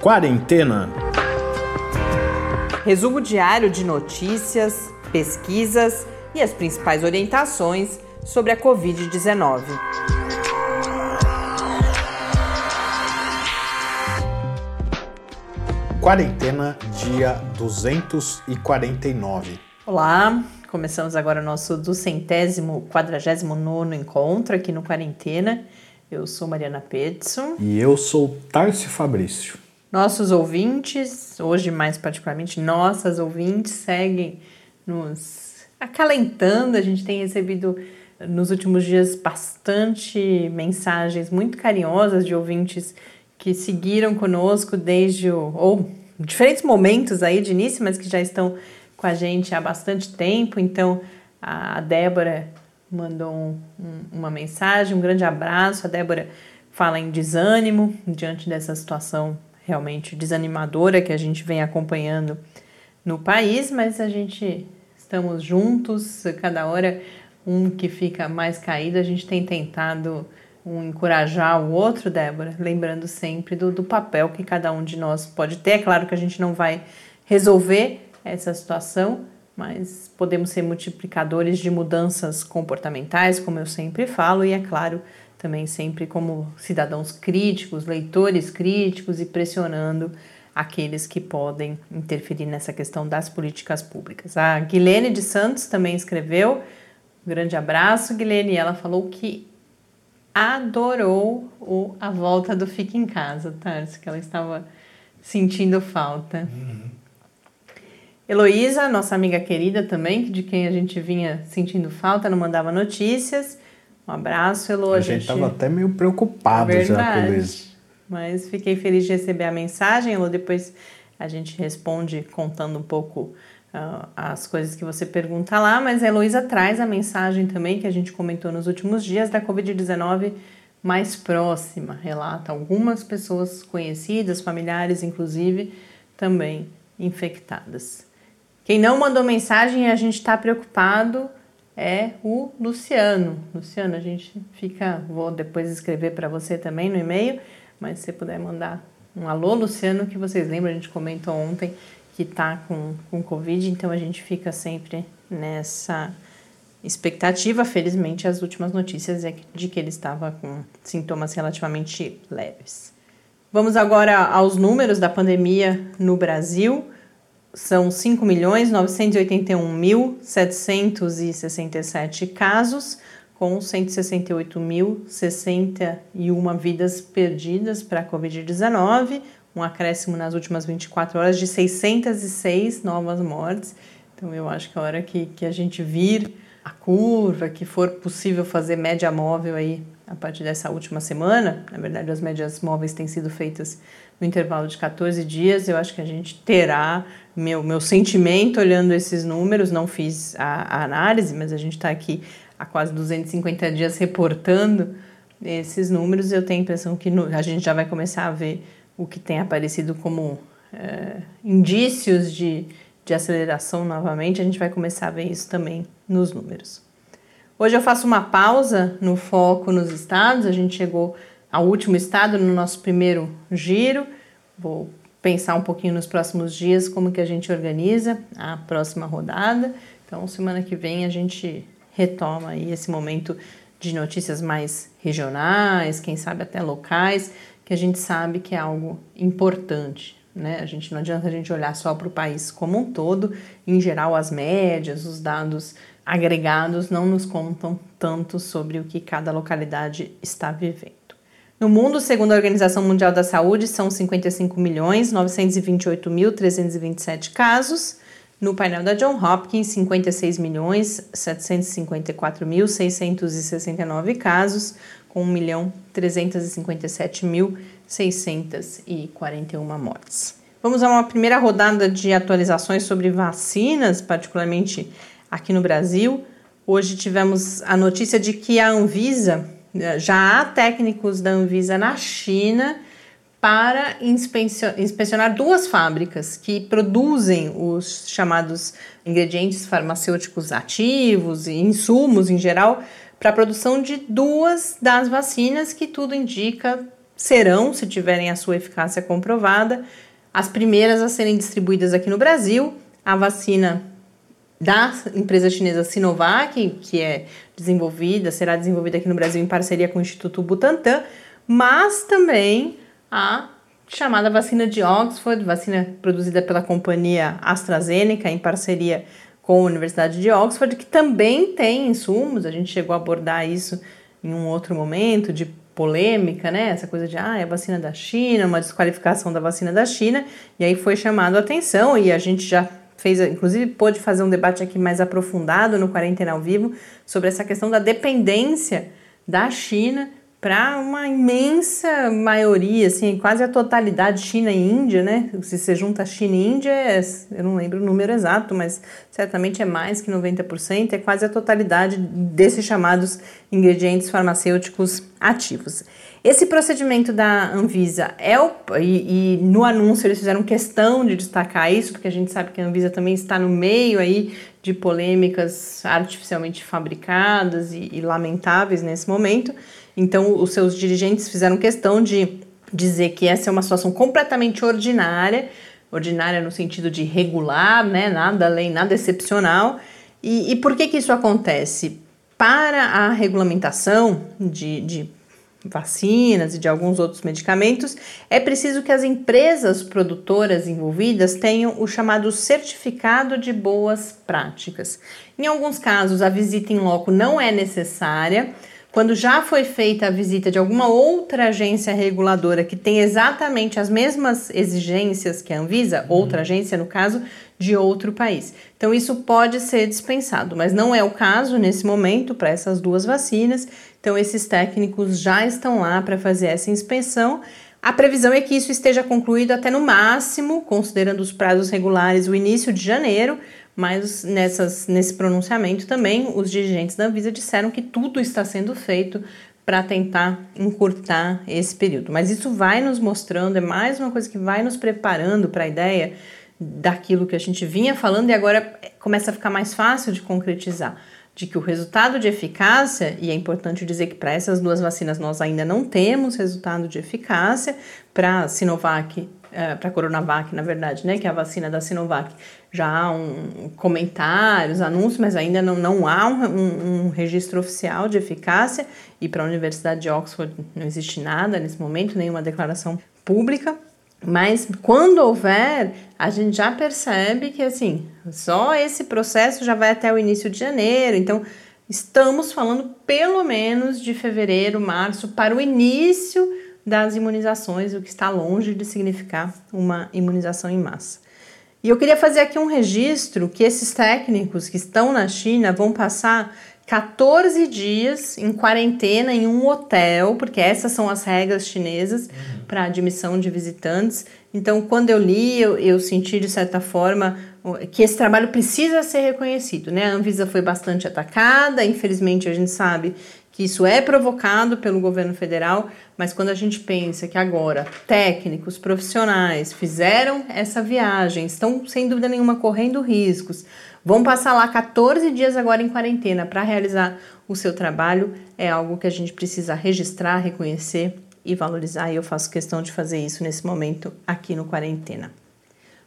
Quarentena. Resumo diário de notícias, pesquisas e as principais orientações sobre a Covid-19. Quarentena, dia 249. Olá, começamos agora o nosso duzentésimo, quadragésimo nono encontro aqui no Quarentena. Eu sou Mariana Petson. E eu sou Tarcio Fabrício. Nossos ouvintes, hoje mais particularmente nossas ouvintes, seguem nos acalentando. A gente tem recebido nos últimos dias bastante mensagens muito carinhosas de ouvintes que seguiram conosco desde o, ou diferentes momentos aí de início, mas que já estão com a gente há bastante tempo. Então, a Débora mandou um, um, uma mensagem, um grande abraço. A Débora fala em desânimo diante dessa situação realmente desanimadora que a gente vem acompanhando no país, mas a gente estamos juntos, cada hora um que fica mais caído, a gente tem tentado um encorajar o outro, Débora, lembrando sempre do, do papel que cada um de nós pode ter. É claro que a gente não vai resolver essa situação, mas podemos ser multiplicadores de mudanças comportamentais, como eu sempre falo, e é claro, também sempre como cidadãos críticos, leitores críticos e pressionando aqueles que podem interferir nessa questão das políticas públicas. A Guilene de Santos também escreveu. Um grande abraço, Guilene. Ela falou que adorou o A Volta do Fica em Casa, Tarso, que ela estava sentindo falta. Uhum. Heloísa, nossa amiga querida também, de quem a gente vinha sentindo falta, não mandava notícias. Um abraço, Elo. A, gente estava até meio preocupado Verdade. já com isso. Mas fiquei feliz de receber a mensagem, Elo. Depois a gente responde contando um pouco uh, as coisas que você pergunta lá, mas a Heloísa traz a mensagem também que a gente comentou nos últimos dias da Covid-19 mais próxima. Relata algumas pessoas conhecidas, familiares inclusive, também infectadas. Quem não mandou mensagem a gente está preocupado é o Luciano. Luciano, a gente fica, vou depois escrever para você também no e-mail, mas se você puder mandar um alô, Luciano, que vocês lembram, a gente comentou ontem que está com, com Covid, então a gente fica sempre nessa expectativa. Felizmente, as últimas notícias é de que ele estava com sintomas relativamente leves. Vamos agora aos números da pandemia no Brasil. São 5.981.767 casos, com 168.061 vidas perdidas para a Covid-19, um acréscimo nas últimas 24 horas de 606 novas mortes. Então, eu acho que a hora que, que a gente vir a curva, que for possível fazer média móvel aí a partir dessa última semana, na verdade, as médias móveis têm sido feitas no intervalo de 14 dias, eu acho que a gente terá meu, meu sentimento olhando esses números. Não fiz a, a análise, mas a gente está aqui há quase 250 dias reportando esses números. Eu tenho a impressão que no, a gente já vai começar a ver o que tem aparecido como é, indícios de, de aceleração novamente, a gente vai começar a ver isso também nos números. Hoje eu faço uma pausa no foco nos estados, a gente chegou ao último estado no nosso primeiro giro, vou pensar um pouquinho nos próximos dias como que a gente organiza a próxima rodada. Então, semana que vem a gente retoma aí esse momento de notícias mais regionais, quem sabe até locais, que a gente sabe que é algo importante. Né? A gente não adianta a gente olhar só para o país como um todo. Em geral, as médias, os dados agregados não nos contam tanto sobre o que cada localidade está vivendo. No mundo, segundo a Organização Mundial da Saúde, são 55 milhões 928.327 casos. No painel da John Hopkins, 56 milhões 754.669 casos com 1.357.641 mortes. Vamos a uma primeira rodada de atualizações sobre vacinas, particularmente aqui no Brasil. Hoje tivemos a notícia de que a Anvisa, já há técnicos da Anvisa na China para inspecionar duas fábricas que produzem os chamados ingredientes farmacêuticos ativos e insumos em geral para a produção de duas das vacinas que tudo indica serão, se tiverem a sua eficácia comprovada, as primeiras a serem distribuídas aqui no Brasil. A vacina da empresa chinesa Sinovac, que é desenvolvida, será desenvolvida aqui no Brasil em parceria com o Instituto Butantan, mas também a chamada vacina de Oxford, vacina produzida pela companhia AstraZeneca em parceria com a Universidade de Oxford, que também tem insumos, a gente chegou a abordar isso em um outro momento de polêmica, né? Essa coisa de ah, é vacina da China, uma desqualificação da vacina da China, e aí foi chamado a atenção e a gente já fez, inclusive pôde fazer um debate aqui mais aprofundado no Quarentena ao Vivo sobre essa questão da dependência da China para uma imensa maioria, assim, quase a totalidade China e Índia, né? Se você junta China e Índia, é, eu não lembro o número exato, mas certamente é mais que 90%, é quase a totalidade desses chamados ingredientes farmacêuticos ativos. Esse procedimento da Anvisa é o. E, e, no anúncio eles fizeram questão de destacar isso, porque a gente sabe que a Anvisa também está no meio aí de polêmicas artificialmente fabricadas e, e lamentáveis nesse momento. Então, os seus dirigentes fizeram questão de dizer que essa é uma situação completamente ordinária, ordinária no sentido de regular, né? Nada além, nada excepcional. E, e por que que isso acontece? Para a regulamentação de, de vacinas e de alguns outros medicamentos, é preciso que as empresas produtoras envolvidas tenham o chamado certificado de boas práticas. Em alguns casos, a visita em loco não é necessária, quando já foi feita a visita de alguma outra agência reguladora que tem exatamente as mesmas exigências que a Anvisa, uhum. outra agência no caso, de outro país. Então isso pode ser dispensado, mas não é o caso nesse momento para essas duas vacinas. Então esses técnicos já estão lá para fazer essa inspeção. A previsão é que isso esteja concluído até no máximo, considerando os prazos regulares, o início de janeiro, mas nessas, nesse pronunciamento também os dirigentes da Anvisa disseram que tudo está sendo feito para tentar encurtar esse período. Mas isso vai nos mostrando, é mais uma coisa que vai nos preparando para a ideia daquilo que a gente vinha falando e agora começa a ficar mais fácil de concretizar. De que o resultado de eficácia, e é importante dizer que para essas duas vacinas nós ainda não temos resultado de eficácia, para Sinovac é, para Coronavac, na verdade, né, que é a vacina da Sinovac, já há um, comentários, anúncios, mas ainda não, não há um, um, um registro oficial de eficácia, e para a Universidade de Oxford não existe nada nesse momento, nenhuma declaração pública. Mas quando houver, a gente já percebe que assim, só esse processo já vai até o início de janeiro, então estamos falando pelo menos de fevereiro, março, para o início das imunizações, o que está longe de significar uma imunização em massa. E eu queria fazer aqui um registro que esses técnicos que estão na China vão passar 14 dias em quarentena em um hotel, porque essas são as regras chinesas uhum. Para admissão de visitantes. Então, quando eu li, eu, eu, senti de certa forma que esse trabalho precisa ser reconhecido. Né? A Anvisa foi bastante atacada, infelizmente a gente sabe que isso é provocado pelo governo federal, mas quando a gente pensa que agora técnicos, profissionais fizeram essa viagem, estão sem dúvida nenhuma correndo riscos, vão passar lá 14 dias agora em quarentena para realizar o seu trabalho, é algo que a gente precisa registrar, reconhecer e valorizar, e eu faço questão de fazer isso nesse momento aqui no Quarentena.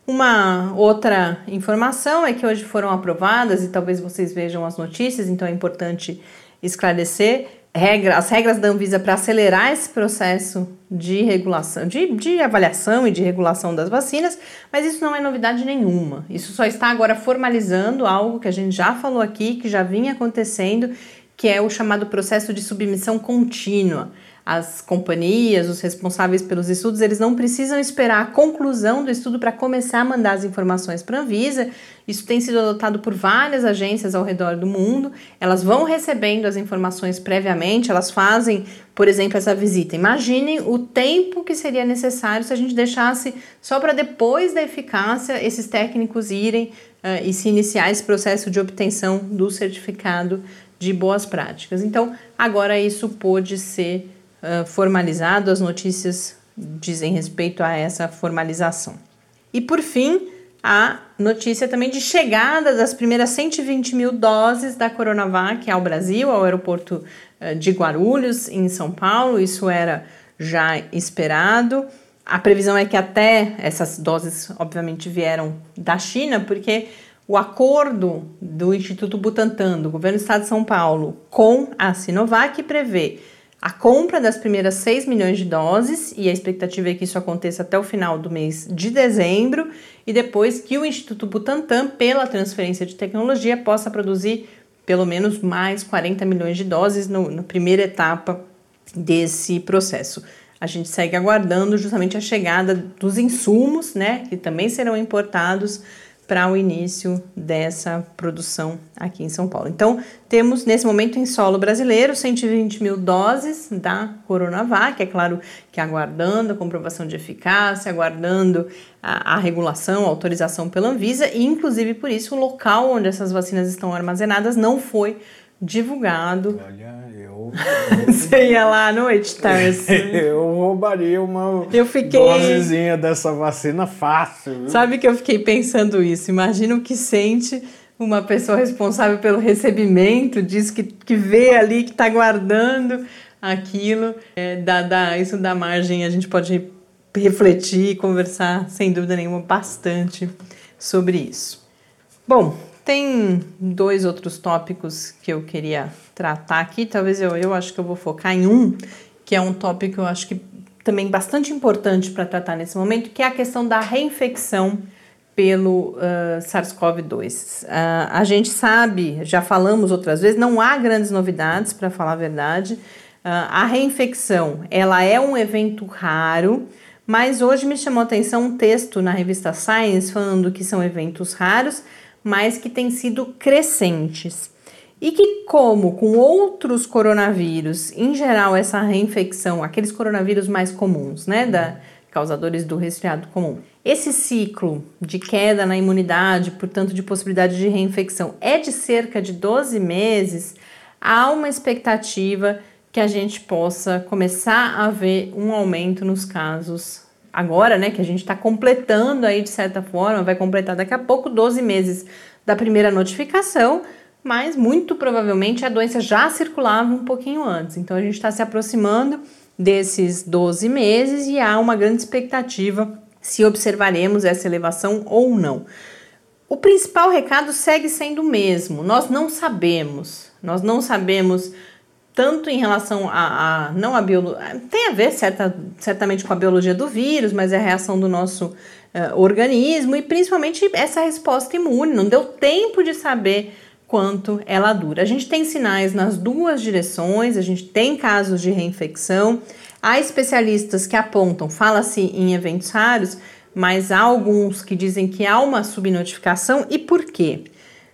Uma outra informação é que hoje foram aprovadas, e talvez vocês vejam as notícias, então é importante esclarecer regra, as regras da Anvisa para acelerar esse processo de regulação, de, de avaliação e de regulação das vacinas, mas isso não é novidade nenhuma. Isso só está agora formalizando algo que a gente já falou aqui, que já vinha acontecendo, que é o chamado processo de submissão contínua as companhias, os responsáveis pelos estudos, eles não precisam esperar a conclusão do estudo para começar a mandar as informações para a Anvisa. Isso tem sido adotado por várias agências ao redor do mundo. Elas vão recebendo as informações previamente, elas fazem, por exemplo, essa visita. Imaginem o tempo que seria necessário se a gente deixasse só para depois da eficácia esses técnicos irem uh, e se iniciar esse processo de obtenção do certificado de boas práticas. Então, agora isso pode ser formalizado, as notícias dizem respeito a essa formalização. E por fim, a notícia também de chegada das primeiras 120 mil doses da Coronavac ao Brasil, ao aeroporto de Guarulhos, em São Paulo. Isso era já esperado. A previsão é que até essas doses, obviamente, vieram da China, porque o acordo do Instituto Butantan, do governo do estado de São Paulo, com a Sinovac prevê a compra das primeiras 6 milhões de doses, e a expectativa é que isso aconteça até o final do mês de dezembro, e depois que o Instituto Butantan, pela transferência de tecnologia, possa produzir pelo menos mais 40 milhões de doses no, na primeira etapa desse processo. A gente segue aguardando justamente a chegada dos insumos, né, que também serão importados para o início dessa produção aqui em São Paulo. Então, temos nesse momento em solo brasileiro 120 mil doses da Coronavac, é claro que aguardando a comprovação de eficácia, aguardando a, a regulação, a autorização pela Anvisa, e inclusive por isso o local onde essas vacinas estão armazenadas não foi divulgado. Olha, eu. Você ia lá à noite, Tarso? eu roubaria uma eu fiquei... dosezinha dessa vacina fácil. Viu? Sabe que eu fiquei pensando isso? Imagina o que sente uma pessoa responsável pelo recebimento diz que, que vê ali, que está guardando aquilo. É, dá, dá, isso dá margem, a gente pode refletir e conversar, sem dúvida nenhuma, bastante sobre isso. Bom, tem dois outros tópicos que eu queria tratar aqui. Talvez eu, eu acho que eu vou focar em um, que é um tópico que eu acho que também bastante importante para tratar nesse momento, que é a questão da reinfecção pelo uh, SARS-CoV-2. Uh, a gente sabe, já falamos outras vezes, não há grandes novidades, para falar a verdade. Uh, a reinfecção, ela é um evento raro, mas hoje me chamou a atenção um texto na revista Science falando que são eventos raros, mas que têm sido crescentes. E que, como com outros coronavírus, em geral, essa reinfecção, aqueles coronavírus mais comuns, né, da, causadores do resfriado comum, esse ciclo de queda na imunidade, portanto, de possibilidade de reinfecção, é de cerca de 12 meses, há uma expectativa que a gente possa começar a ver um aumento nos casos agora, né, que a gente está completando aí de certa forma, vai completar daqui a pouco 12 meses da primeira notificação, mas muito provavelmente a doença já circulava um pouquinho antes. Então a gente está se aproximando desses 12 meses e há uma grande expectativa se observaremos essa elevação ou não. O principal recado segue sendo o mesmo: nós não sabemos, nós não sabemos tanto em relação a, a não a biologia, tem a ver certa, certamente com a biologia do vírus, mas é a reação do nosso uh, organismo e principalmente essa resposta imune. Não deu tempo de saber quanto ela dura. A gente tem sinais nas duas direções, a gente tem casos de reinfecção. Há especialistas que apontam, fala-se em eventos raros, mas há alguns que dizem que há uma subnotificação. E por quê?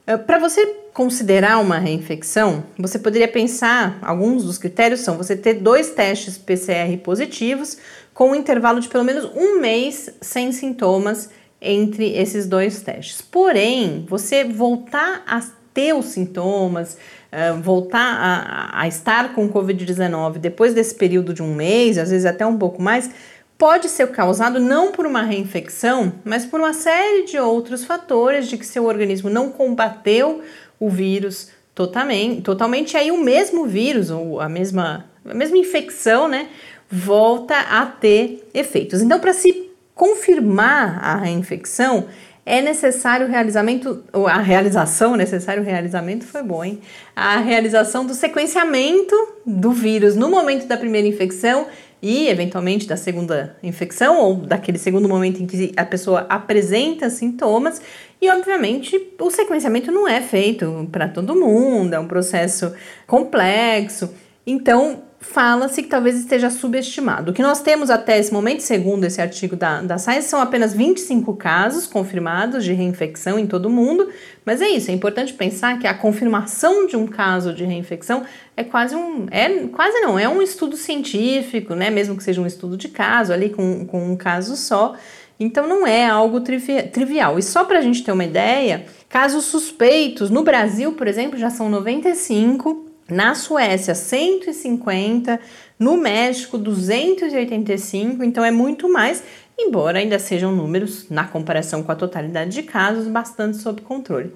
Uh, Para você considerar uma reinfecção, você poderia pensar, alguns dos critérios são você ter dois testes PCR positivos com um intervalo de pelo menos um mês sem sintomas entre esses dois testes. Porém, você voltar a ter os sintomas, uh, voltar a, a estar com Covid-19 depois desse período de um mês, às vezes até um pouco mais, pode ser causado não por uma reinfecção, mas por uma série de outros fatores de que seu organismo não combateu o vírus totalmente, totalmente aí o mesmo vírus ou a mesma, a mesma infecção, né, volta a ter efeitos. Então, para se confirmar a reinfecção, é necessário o realizamento, a realização, necessário o realizamento foi bom, hein? A realização do sequenciamento do vírus no momento da primeira infecção e, eventualmente, da segunda infecção ou daquele segundo momento em que a pessoa apresenta sintomas e, obviamente, o sequenciamento não é feito para todo mundo, é um processo complexo. Então, fala-se que talvez esteja subestimado. O que nós temos até esse momento, segundo esse artigo da, da Science, são apenas 25 casos confirmados de reinfecção em todo o mundo, mas é isso, é importante pensar que a confirmação de um caso de reinfecção é quase um. É, quase não, é um estudo científico, né? Mesmo que seja um estudo de caso, ali com, com um caso só. Então não é algo trivi trivial. E só para a gente ter uma ideia, casos suspeitos no Brasil, por exemplo, já são 95, na Suécia 150, no México 285, então é muito mais, embora ainda sejam números, na comparação com a totalidade de casos, bastante sob controle.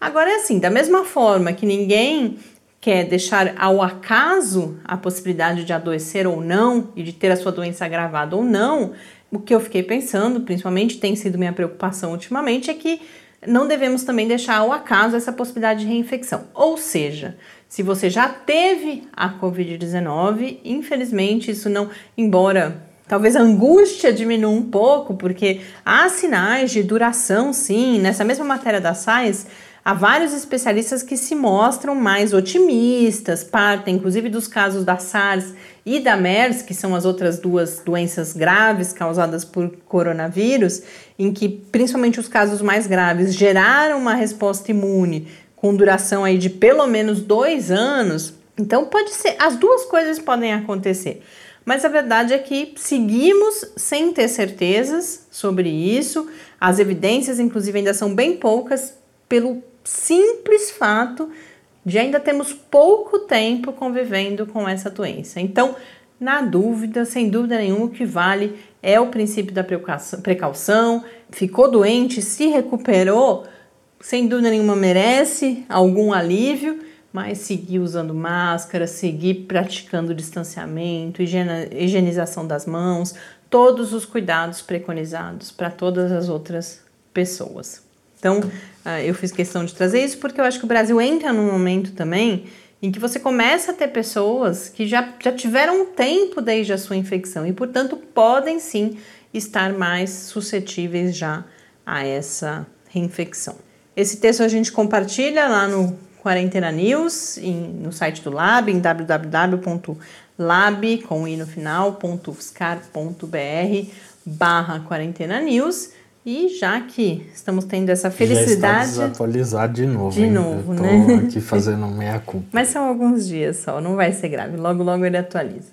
Agora é assim, da mesma forma que ninguém quer deixar ao acaso a possibilidade de adoecer ou não e de ter a sua doença agravada ou não, o que eu fiquei pensando, principalmente tem sido minha preocupação ultimamente, é que não devemos também deixar ao acaso essa possibilidade de reinfecção. Ou seja, se você já teve a Covid-19, infelizmente isso não, embora talvez a angústia diminua um pouco, porque há sinais de duração, sim. Nessa mesma matéria da Science, há vários especialistas que se mostram mais otimistas, partem inclusive dos casos da SARS e da MERS, que são as outras duas doenças graves causadas por coronavírus, em que principalmente os casos mais graves geraram uma resposta imune com duração aí de pelo menos dois anos. Então pode ser, as duas coisas podem acontecer. Mas a verdade é que seguimos sem ter certezas sobre isso. As evidências, inclusive, ainda são bem poucas, pelo simples fato de ainda temos pouco tempo convivendo com essa doença. Então, na dúvida, sem dúvida nenhuma, o que vale é o princípio da precaução. Ficou doente, se recuperou, sem dúvida nenhuma merece algum alívio, mas seguir usando máscara, seguir praticando distanciamento, higienização das mãos, todos os cuidados preconizados para todas as outras pessoas. Então, ah, eu fiz questão de trazer isso porque eu acho que o Brasil entra num momento também em que você começa a ter pessoas que já, já tiveram um tempo desde a sua infecção e, portanto, podem sim estar mais suscetíveis já a essa reinfecção. Esse texto a gente compartilha lá no Quarentena News, em, no site do Lab, em www.lab, com i no final, barra Quarentena News. E já que estamos tendo essa felicidade. Já desatualizado de novo. De hein? novo, né? Tô aqui fazendo meia culpa. Mas são alguns dias só, não vai ser grave. Logo, logo ele atualiza.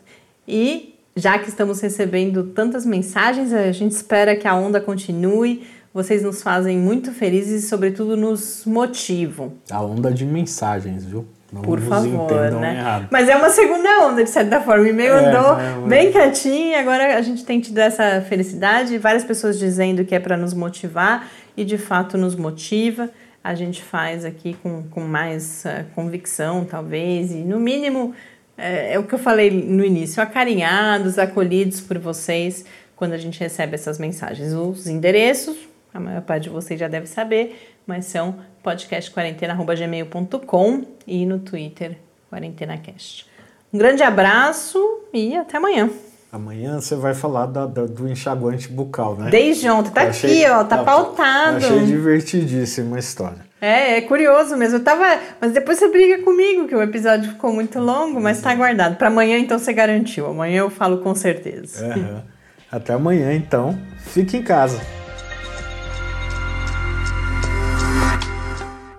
E já que estamos recebendo tantas mensagens, a gente espera que a onda continue. Vocês nos fazem muito felizes e, sobretudo, nos motivam. A onda de mensagens, viu? Não Por favor, né? errado. Mas é uma segunda onda, de certa forma. O e-mail É, andou é, é. bem quietinho e agora a gente tem tido essa felicidade. Várias pessoas dizendo que é para nos motivar e de fato nos motiva. A gente faz aqui com, com mais eh, convicção, talvez, e no mínimo é, é o que eu falei no início: acarinhados, acolhidos por vocês quando a gente recebe essas mensagens. Os endereços, a maior parte de vocês já deve saber, mas são podcastquarentena.gmail.com e no Twitter, QuarentenaCast. Um grande abraço e até amanhã. Amanhã você vai falar da- da- do enxaguante bucal, né? Desde ontem, tá Eu achei- aqui, ó, tá pautado. Achei divertidíssima a história. É, é curioso mesmo. Eu tava. Mas depois você briga comigo, que o episódio ficou muito longo, mas tá guardado. Pra amanhã, então, você garantiu. Amanhã eu falo com certeza. Até amanhã, então. Fique em casa.